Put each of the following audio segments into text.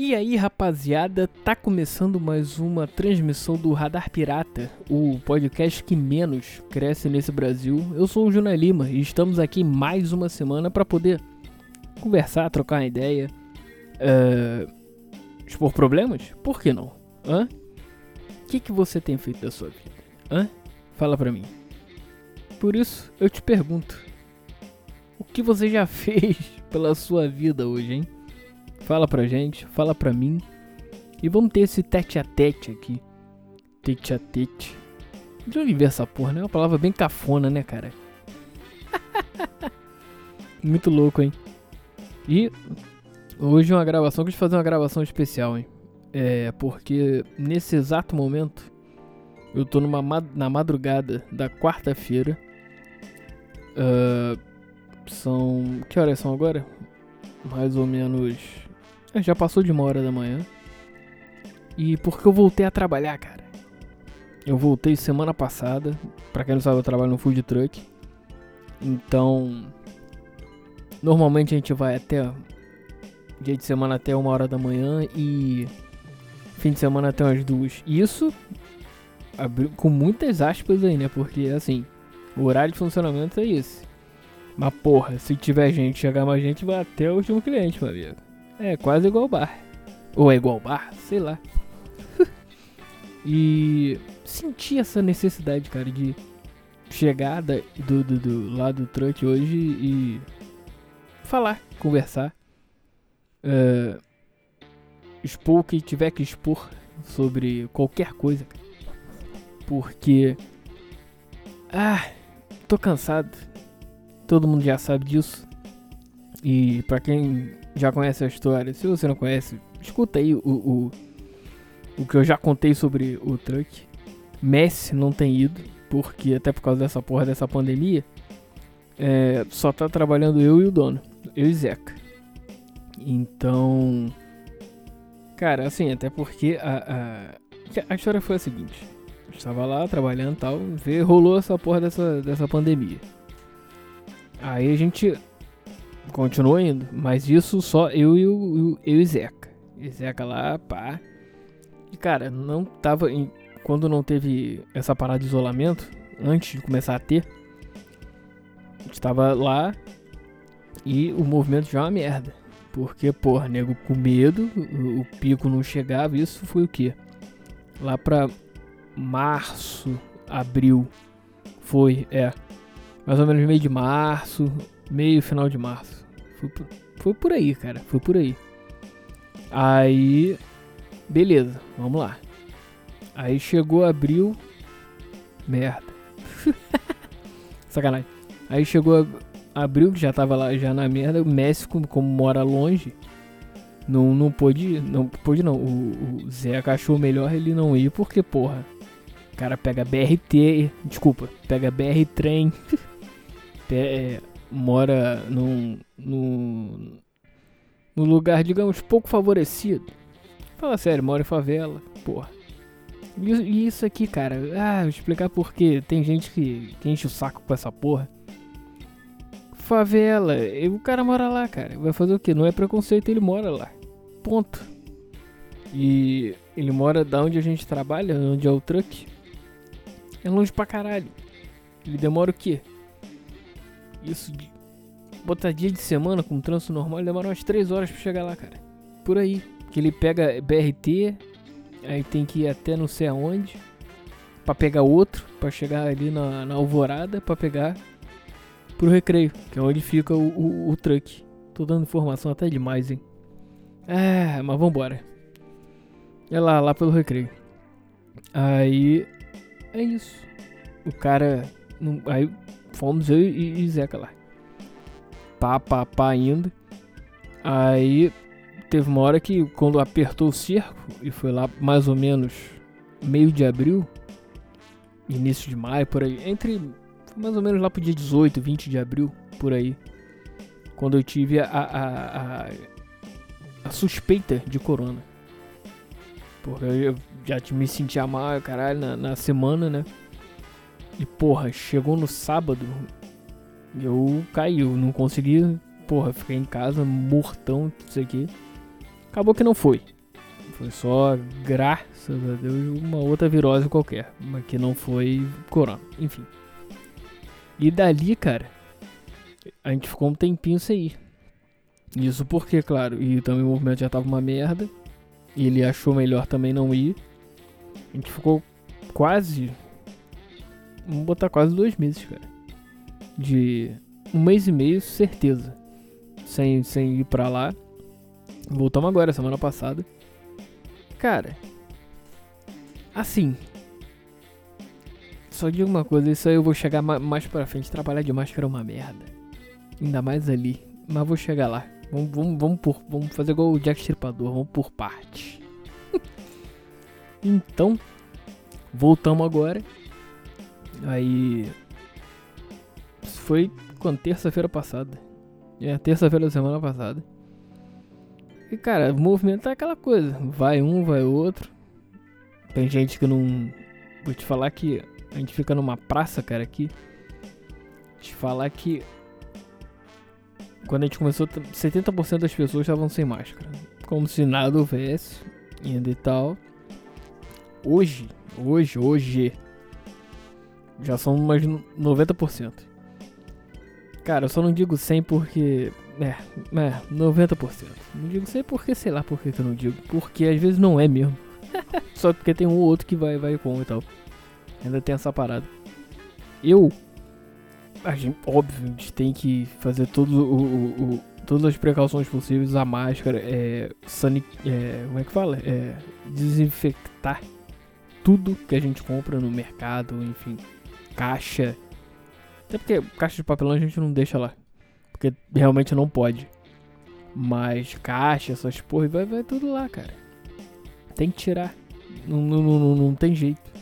E aí, rapaziada, tá começando mais uma transmissão do Radar Pirata, o podcast que menos cresce nesse Brasil. Eu sou o Juna Lima e estamos aqui mais uma semana para poder conversar, trocar uma ideia, uh, expor problemas? Por que não? Hã? O que, que você tem feito da sua vida? Hã? Fala pra mim. Por isso, eu te pergunto: o que você já fez pela sua vida hoje, hein? Fala pra gente, fala pra mim. E vamos ter esse tete a tete aqui. Tete a tete. De onde veio essa porra, né? É uma palavra bem cafona, né, cara? Muito louco, hein? E hoje uma gravação, eu fazer uma gravação especial, hein? É, porque nesse exato momento eu tô numa na madrugada da quarta-feira. Uh, são. Que horas são agora? Mais ou menos já passou de uma hora da manhã. E porque eu voltei a trabalhar, cara. Eu voltei semana passada. Pra quem não sabe, eu trabalho no food truck. Então. Normalmente a gente vai até. Dia de semana até uma hora da manhã e. Fim de semana até umas duas. Isso. Com muitas aspas aí, né? Porque assim. O horário de funcionamento é esse. Mas porra, se tiver gente, chegar mais gente, vai até o último cliente, meu amigo. É quase igual bar. Ou é igual bar, sei lá. e senti essa necessidade, cara, de chegar da, do, do, do lado do truck hoje e falar, conversar. Uh, expor o que tiver que expor sobre qualquer coisa. Porque. Ah, tô cansado. Todo mundo já sabe disso. E para quem já conhece a história, se você não conhece, escuta aí o, o, o que eu já contei sobre o truck. Messi não tem ido, porque até por causa dessa porra dessa pandemia, é, só tá trabalhando eu e o dono, eu e Zeca. Então, cara, assim, até porque a, a, a história foi a seguinte: eu estava lá trabalhando e tal, vê, rolou essa porra dessa, dessa pandemia. Aí a gente Continua indo, mas isso só eu e o eu e Zeca. E Zeca lá, pá. E cara, não tava. Em, quando não teve essa parada de isolamento, antes de começar a ter, a gente tava lá e o movimento já é uma merda. Porque, porra, nego com medo, o, o pico não chegava, isso foi o que? Lá pra março, abril. Foi, é. Mais ou menos meio de março, meio final de março. Foi por, foi por aí, cara. Foi por aí. Aí. Beleza, vamos lá. Aí chegou abril. Merda. Sacanagem. Aí chegou abril, que já tava lá já na merda. O Messi, como, como mora longe, não, não pôde. Não pôde não. O, o achou melhor ele não ir, porque, porra. O cara pega BRT. Desculpa, pega BR trem. é, mora num, num, num lugar, digamos, pouco favorecido. Fala sério, mora em favela, porra. E isso aqui, cara, ah, vou explicar por quê. Tem gente que, que enche o saco com essa porra. Favela, o cara mora lá, cara. Vai fazer o quê? Não é preconceito, ele mora lá. Ponto. E ele mora da onde a gente trabalha, onde é o truck. É longe pra caralho. Ele demora o quê? Isso botar dia de semana com trânsito normal, demora umas 3 horas pra chegar lá, cara. Por aí. Que ele pega BRT, aí tem que ir até não sei aonde. Pra pegar outro, pra chegar ali na, na alvorada, pra pegar pro recreio, que é onde fica o, o, o truck. Tô dando informação até demais, hein. Ah, mas vambora. É lá, lá pelo recreio. Aí. É isso. O cara. Aí fomos eu e, e Zeca lá. Pá, pá, pá indo. Aí teve uma hora que quando apertou o cerco, e foi lá mais ou menos meio de abril, início de maio, por aí, entre mais ou menos lá pro dia 18, 20 de abril, por aí, quando eu tive a, a, a, a suspeita de corona. Porque eu já me sentia mal, caralho, na, na semana, né? E porra, chegou no sábado, eu caí, eu não consegui, porra, fiquei em casa mortão, isso aqui. Acabou que não foi. Foi só, graças a Deus, uma outra virose qualquer. Mas que não foi corona. Enfim. E dali, cara, a gente ficou um tempinho sem ir. Isso porque, claro, e também o movimento já tava uma merda. E ele achou melhor também não ir. A gente ficou quase. Vamos botar quase dois meses, cara. De um mês e meio, certeza. Sem, sem ir pra lá. Voltamos agora, semana passada. Cara. Assim. Só digo uma coisa, isso aí eu vou chegar mais pra frente. Trabalhar de máscara é uma merda. Ainda mais ali. Mas vou chegar lá. Vamos, vamos, vamos, por, vamos fazer igual o Jack Stripador, vamos por parte. então, voltamos agora. Aí. Foi quando? Terça-feira passada. É, terça-feira da semana passada. E cara, o movimento é aquela coisa. Vai um, vai outro. Tem gente que não. Vou te falar que a gente fica numa praça, cara, aqui. Te falar que quando a gente começou, 70% das pessoas estavam sem máscara. Como se nada houvesse, ainda e tal. Hoje, hoje, hoje, já são mais 90%. Cara, eu só não digo 100 porque. É, é, 90%. Não digo 100 porque sei lá por que eu não digo. Porque às vezes não é mesmo. só porque tem um ou outro que vai, vai com e tal. Ainda tem essa parada. Eu a gente, óbvio, a gente tem que fazer todo o, o, o todas as precauções possíveis, a máscara, é, sanic, é, como é que fala? É, desinfectar tudo que a gente compra no mercado, enfim, caixa. Até porque caixa de papelão a gente não deixa lá, porque realmente não pode. Mas caixa, essas porra, vai, vai tudo lá, cara. Tem que tirar. Não, não, não, não tem jeito.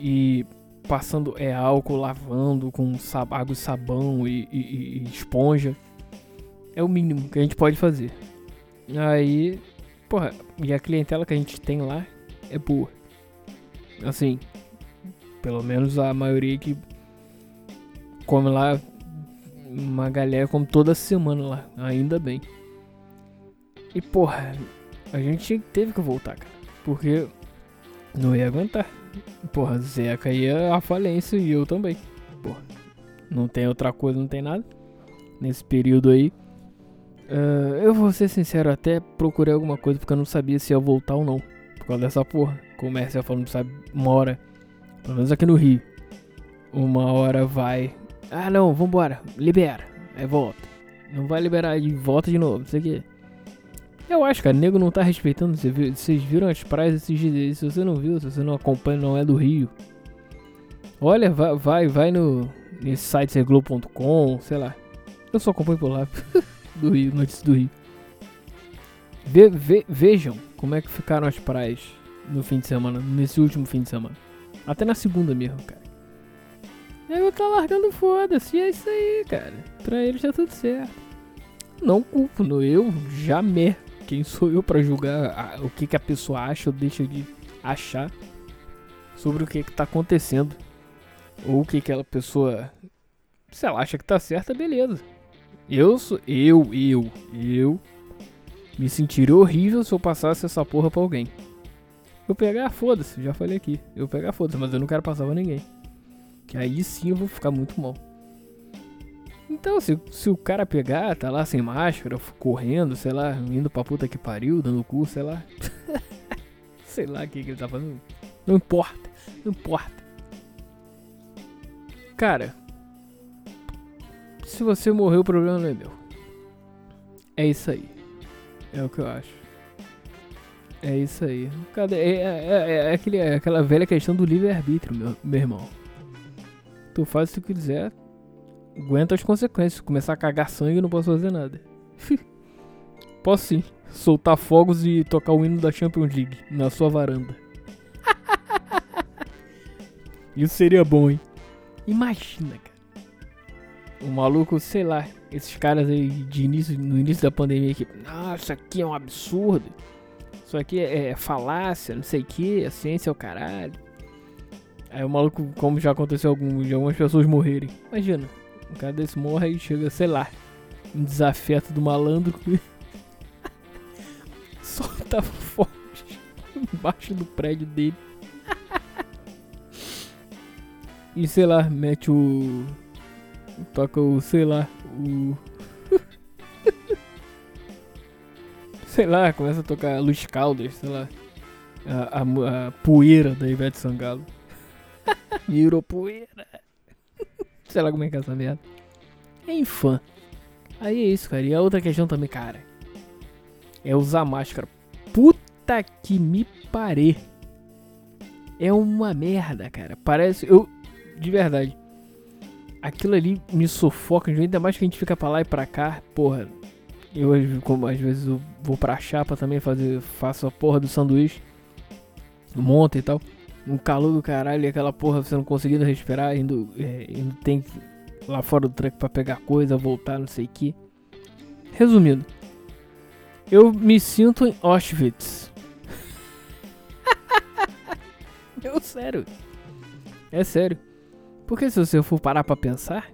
E passando é álcool, lavando com água e sabão e, e, e, esponja. É o mínimo que a gente pode fazer. Aí, porra, e a clientela que a gente tem lá é boa. Assim, pelo menos a maioria que come lá, uma galera come toda semana lá, ainda bem. E porra, a gente teve que voltar, cara, porque não ia aguentar. Porra, Zeca ia a falência e eu também. Porra, não tem outra coisa, não tem nada. Nesse período aí. Uh, eu vou ser sincero, até procurei alguma coisa porque eu não sabia se ia voltar ou não. Por causa dessa porra. Comércio falando, sabe, uma hora. Pelo menos aqui no Rio. Uma hora vai. Ah não, vambora, libera. Aí volta. Não vai liberar e volta de novo, não sei o. Eu acho, cara, o nego não tá respeitando. Vocês viram as praias esses dias? Se você não viu, se você não acompanha, não é do Rio. Olha, vai, vai, vai no nesse site serglobo.com, sei lá. Eu só acompanho por lá. do Rio, notícias do Rio. Ve, ve, vejam como é que ficaram as praias no fim de semana, nesse último fim de semana. Até na segunda mesmo, cara. Eu tá largando foda-se, é isso aí, cara. Pra eles tá tudo certo. Não culpo, no eu jamais quem sou eu para julgar a, o que, que a pessoa acha ou deixa de achar sobre o que, que tá acontecendo? Ou o que aquela pessoa, se ela acha que tá certa, beleza. Eu sou eu, eu, eu me sentiria horrível se eu passasse essa porra pra alguém. Eu pegar, foda-se, já falei aqui. Eu pegar, foda-se, mas eu não quero passar pra ninguém. Que aí sim eu vou ficar muito mal. Então, se, se o cara pegar, tá lá sem máscara, correndo, sei lá, indo pra puta que pariu, dando cu, sei lá. sei lá o que, que ele tá fazendo. Não importa, não importa. Cara, se você morrer, o problema não é meu. É isso aí. É o que eu acho. É isso aí. É, é, é, é, aquele, é aquela velha questão do livre-arbítrio, meu, meu irmão. Tu faz o que quiser, aguenta as consequências. Começar a cagar sangue, não posso fazer nada. posso sim. Soltar fogos e tocar o hino da Champions League na sua varanda. Isso seria bom, hein? Imagina, cara. O maluco, sei lá, esses caras aí de início, no início da pandemia que, nossa, isso aqui é um absurdo. Isso aqui é, é falácia, não sei o que, a ciência é o caralho. Aí o maluco, como já aconteceu algum, de algumas pessoas morrerem. Imagina, um cara desse morre e chega, sei lá, um desafeto do malandro. soltava fogos embaixo do prédio dele. e sei lá, mete o. Toca o, sei lá, o. sei lá, começa a tocar Luz Caldas, sei lá. A, a, a poeira da Ivete Sangalo. Virou poeira. sei lá como é que é essa merda. É infã. Aí é isso, cara. E a outra questão também, cara. É usar máscara. Puta que me parei. É uma merda, cara. Parece. Eu. De verdade. Aquilo ali me sufoca. Ainda mais que a gente fica pra lá e pra cá. Porra. Eu, como às vezes eu vou pra chapa também fazer. Faço a porra do sanduíche. Monta e tal. Um calor do caralho e aquela porra você não conseguindo respirar. Indo, é, indo tem que lá fora do truck para pegar coisa, voltar, não sei o que. Resumindo, eu me sinto em Auschwitz. eu sério. É sério. Porque se você for parar pra pensar,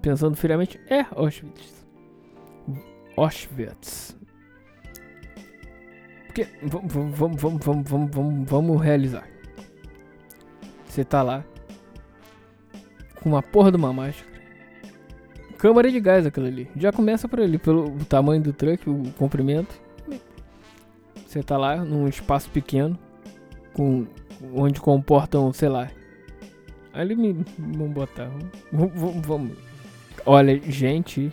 pensando friamente, é Auschwitz. Auschwitz. Porque vamos, vamos, vamos, vamos, vamos, vamos realizar. Você tá lá com uma porra de uma máscara Câmara de gás aquilo ali. Já começa por ali, pelo tamanho do truck, o comprimento. Você tá lá num espaço pequeno, com onde comportam, sei lá. Ali me vamos botar. Vamos, vamos. Olha, gente,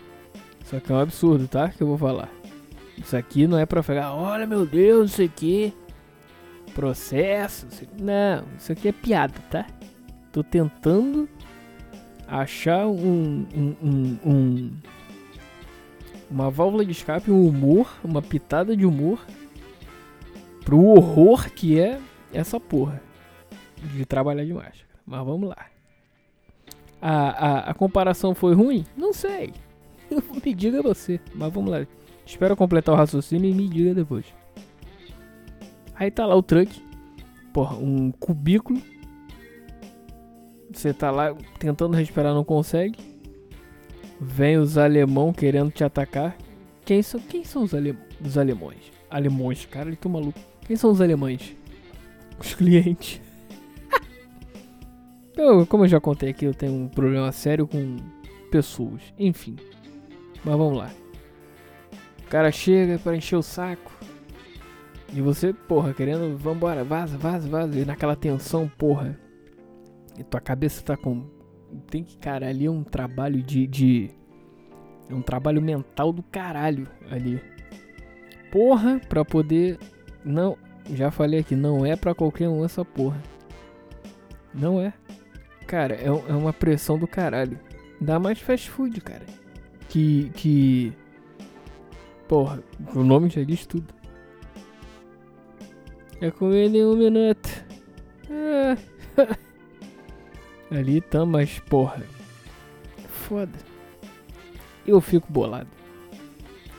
isso aqui é um absurdo, tá? Que eu vou falar. Isso aqui não é pra falar, olha meu Deus, não sei o que. Processo. Não, isso aqui é piada, tá? Tô tentando achar um, um, um, um, uma válvula de escape, um humor, uma pitada de humor pro horror que é essa porra de trabalhar de máscara. Mas vamos lá. A, a, a comparação foi ruim? Não sei. me diga você. Mas vamos lá. Espero completar o raciocínio e me diga depois. Aí tá lá o truck. Porra, um cubículo você tá lá tentando respirar, não consegue. Vem os alemão querendo te atacar. Quem são, quem são os, ale, os alemães? Alemães, cara, ele tá maluco. Quem são os alemães? Os clientes. eu, como eu já contei aqui, eu tenho um problema sério com pessoas. Enfim. Mas vamos lá. O cara chega para encher o saco. E você, porra, querendo, vambora, vaza, vaza, vaza. E naquela tensão, porra. E tua cabeça tá com. Tem que, cara, ali é um trabalho de. de... É um trabalho mental do caralho ali. Porra, pra poder. Não. Já falei aqui, não é pra qualquer um essa porra. Não é. Cara, é, é uma pressão do caralho. Dá mais fast food, cara. Que. que. Porra, o nome já diz tudo. É com ele em um minuto. É. ali tá, mas porra. Foda. Eu fico bolado.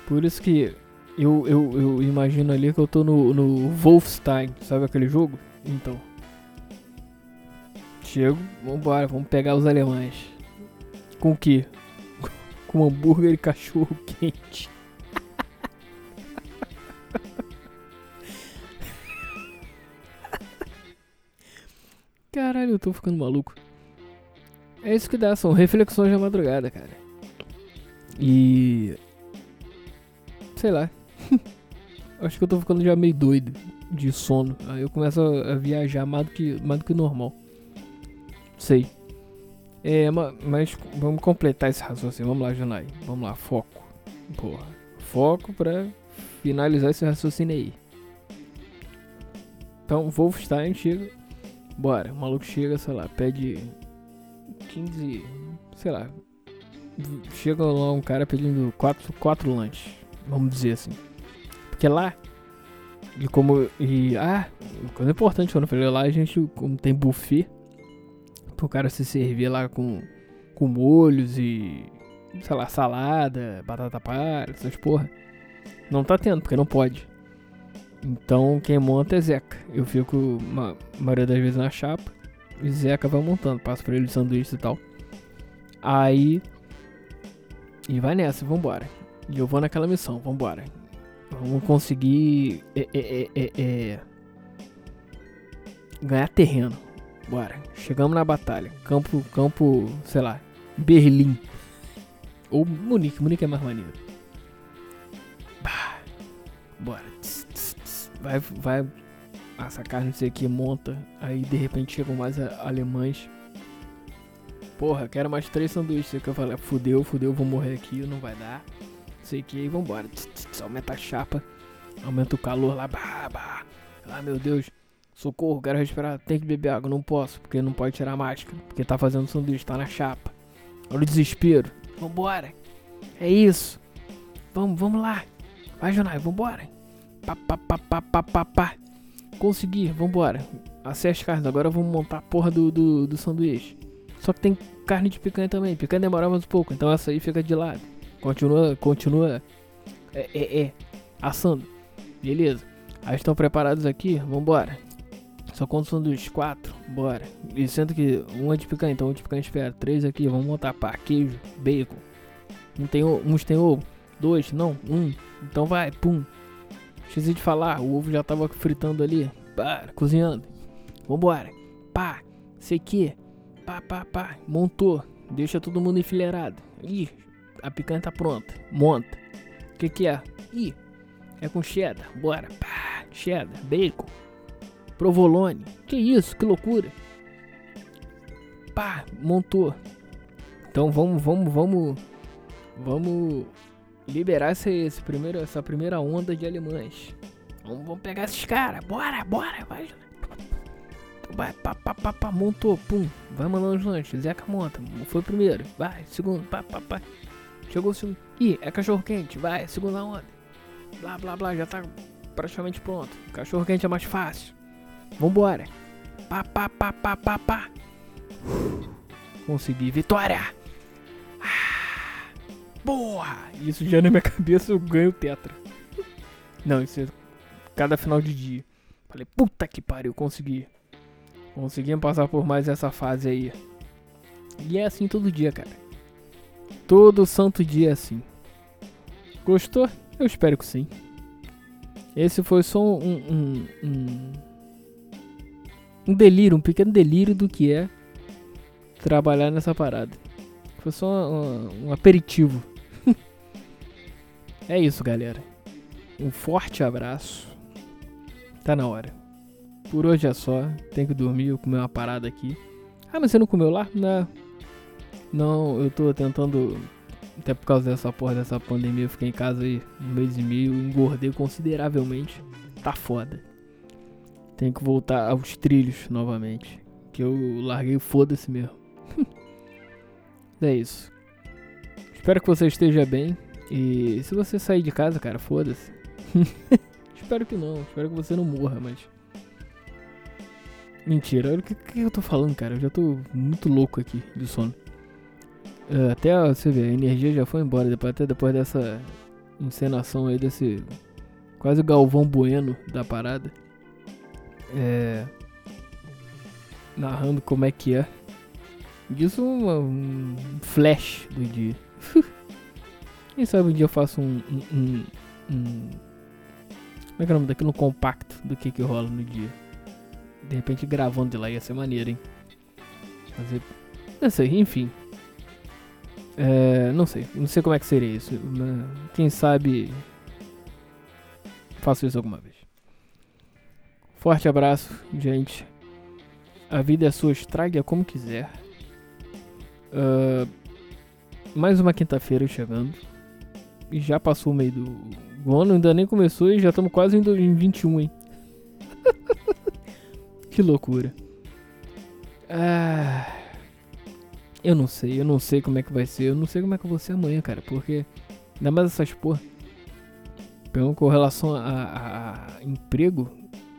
Por isso que eu, eu, eu imagino ali que eu tô no, no Wolfenstein, sabe aquele jogo? Então. Chego, vambora, vamos pegar os alemães. Com o que? Com hambúrguer e cachorro quente. Eu tô ficando maluco. É isso que dá, são reflexões da madrugada, cara. E. Sei lá. Acho que eu tô ficando já meio doido de sono. Aí eu começo a viajar mais do que, mais do que normal. Sei. É, mas vamos completar esse raciocínio. Vamos lá, Janai. Vamos lá, foco. Porra. Foco pra finalizar esse raciocínio aí. Então, Wolfstein chega. Bora. O maluco chega, sei lá, pede 15, sei lá. Chega lá um cara pedindo quatro, quatro lanches, vamos dizer assim. Porque lá, e como. E, ah, coisa importante quando eu falei lá, a gente, como tem buffet, pro cara se servir lá com, com molhos e. sei lá, salada, batata palha, essas porra. Não tá tendo, porque não pode. Então quem monta é Zeca. Eu fico, uma, maioria das vezes, na chapa. E Zeca vai montando, passa pra ele sanduíche e tal. Aí. E vai nessa, vambora. E eu vou naquela missão, vambora. Vamos conseguir é, é, é, é, ganhar terreno. Bora. Chegamos na batalha. Campo, campo, sei lá, Berlim. Ou Munique. Munique é mais maneiro. Bah. Bora. Vai, vai. Essa não sei o que, monta. Aí de repente chegam mais alemães. Porra, quero mais três sanduíches. Que eu falei, fudeu, fudeu, vou morrer aqui, não vai dar. Não sei o que, vambora. Aumenta a chapa. Aumenta o calor lá. Bah, bah. Ah, meu Deus. Socorro, quero respirar. Tem que beber água. Não posso, porque não pode tirar a máscara. Porque tá fazendo sanduíche, tá na chapa. Olha o desespero. Vambora. É isso. Vamos, vamos lá. Vai, Jonai, vambora. Pá, pá, pá, pá, pá, pá, pá. Consegui, vambora. Acesse as carnes. Agora vamos montar a porra do, do, do sanduíche. Só que tem carne de picanha também. Picanha demora mais um pouco. Então essa aí fica de lado. Continua, continua. É, é, é. Assando. Beleza. Aí estão preparados aqui. Vambora. Só conto sanduíche, quatro, bora. E sendo que um é de picanha, então um de picanha espera. Três aqui, vamos montar pá, queijo, bacon. Um tem, uns tem ovo, dois, não, um. Então vai, pum. Esqueci de falar, o ovo já tava fritando ali. Pá, cozinhando. Vambora. Pá, sei que. Pá, pá, pá. Montou. Deixa todo mundo enfileirado. Ih, a picanha tá pronta. Monta. O que que é? Ih, é com cheddar. Bora. Pá, cheddar, bacon. Provolone. Que isso, que loucura. Pá, montou. Então vamos, vamos, vamos, vamos liberar esse, esse primeiro, essa primeira onda de alemães. Vamos, vamos pegar esses caras. Bora, bora, vai. Vai, pá, pá, pá, pá, montou, pum. Vai mandando os lanches. Zeca monta. Foi primeiro. Vai, segundo, pá, pá, pá. Chegou o segundo. Ih, é cachorro quente. Vai, segunda onda. Blá, blá, blá. Já tá praticamente pronto. Cachorro quente é mais fácil. Vambora. Pá, pá, pá, pá, pá, pá. Consegui. Vitória. Boa. Isso já na minha cabeça eu ganho tetra. Não, isso é cada final de dia. Falei, puta que pariu, consegui. Conseguimos passar por mais essa fase aí. E é assim todo dia, cara. Todo santo dia é assim. Gostou? Eu espero que sim. Esse foi só um, um, um um delírio, um pequeno delírio do que é trabalhar nessa parada. Foi só um, um aperitivo. É isso, galera. Um forte abraço. Tá na hora. Por hoje é só. Tenho que dormir, eu comer uma parada aqui. Ah, mas você não comeu lá? Não. Não, eu tô tentando. Até por causa dessa porra dessa pandemia, eu fiquei em casa aí um mês e meio, engordei consideravelmente. Tá foda. Tenho que voltar aos trilhos novamente. Que eu larguei foda-se mesmo. é isso. Espero que você esteja bem. E se você sair de casa, cara, foda-se. Espero que não. Espero que você não morra, mas. Mentira, o que, que eu tô falando, cara? Eu já tô muito louco aqui de sono. Uh, até você ver, a energia já foi embora. Depois, até depois dessa encenação aí, desse. Quase o Galvão Bueno da parada é, narrando como é que é. Isso um, um flash do dia. Quem sabe um dia eu faço um, um, um, Como é que é o nome daquilo? Um compacto do que que rola no dia. De repente gravando de lá ia ser maneiro, hein? Fazer. Não sei, enfim. É, não sei, não sei como é que seria isso. Quem sabe faço isso alguma vez. Forte abraço, gente. A vida é sua, estrague-a como quiser. Uh, mais uma quinta-feira chegando. Já passou o meio do o ano, ainda nem começou e já estamos quase em 21, hein? que loucura. Ah, eu não sei, eu não sei como é que vai ser. Eu não sei como é que eu vou ser amanhã, cara. Porque, ainda mais essas porra. Com relação a, a, a emprego,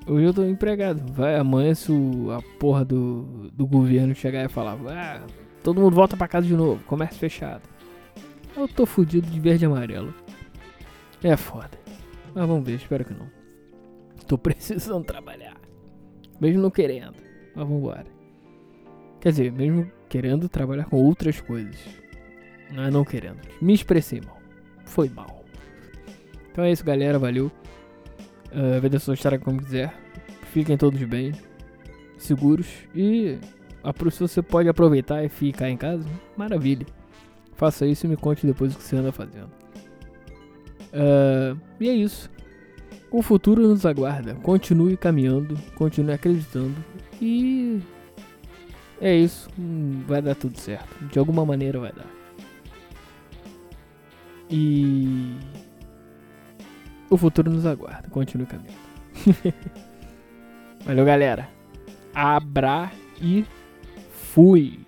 Hoje eu tô empregado. Vai, amanhã se o, a porra do, do governo chegar e falar, ah, todo mundo volta pra casa de novo, comércio fechado. Eu tô fudido de verde e amarelo. É foda. Mas vamos ver, espero que não. Tô precisando trabalhar. Mesmo não querendo. Mas vambora. Quer dizer, mesmo querendo trabalhar com outras coisas. Não é não querendo. Me expressei mal. Foi mal. Então é isso, galera. Valeu. Uh, Vê sua história como quiser. Fiquem todos bem, seguros e se você pode aproveitar e ficar em casa, maravilha. Faça isso e me conte depois o que você anda fazendo. Uh, e é isso. O futuro nos aguarda. Continue caminhando, continue acreditando e é isso. Hum, vai dar tudo certo. De alguma maneira vai dar. E o futuro nos aguarda. Continue caminhando. Valeu, galera. Abra e fui.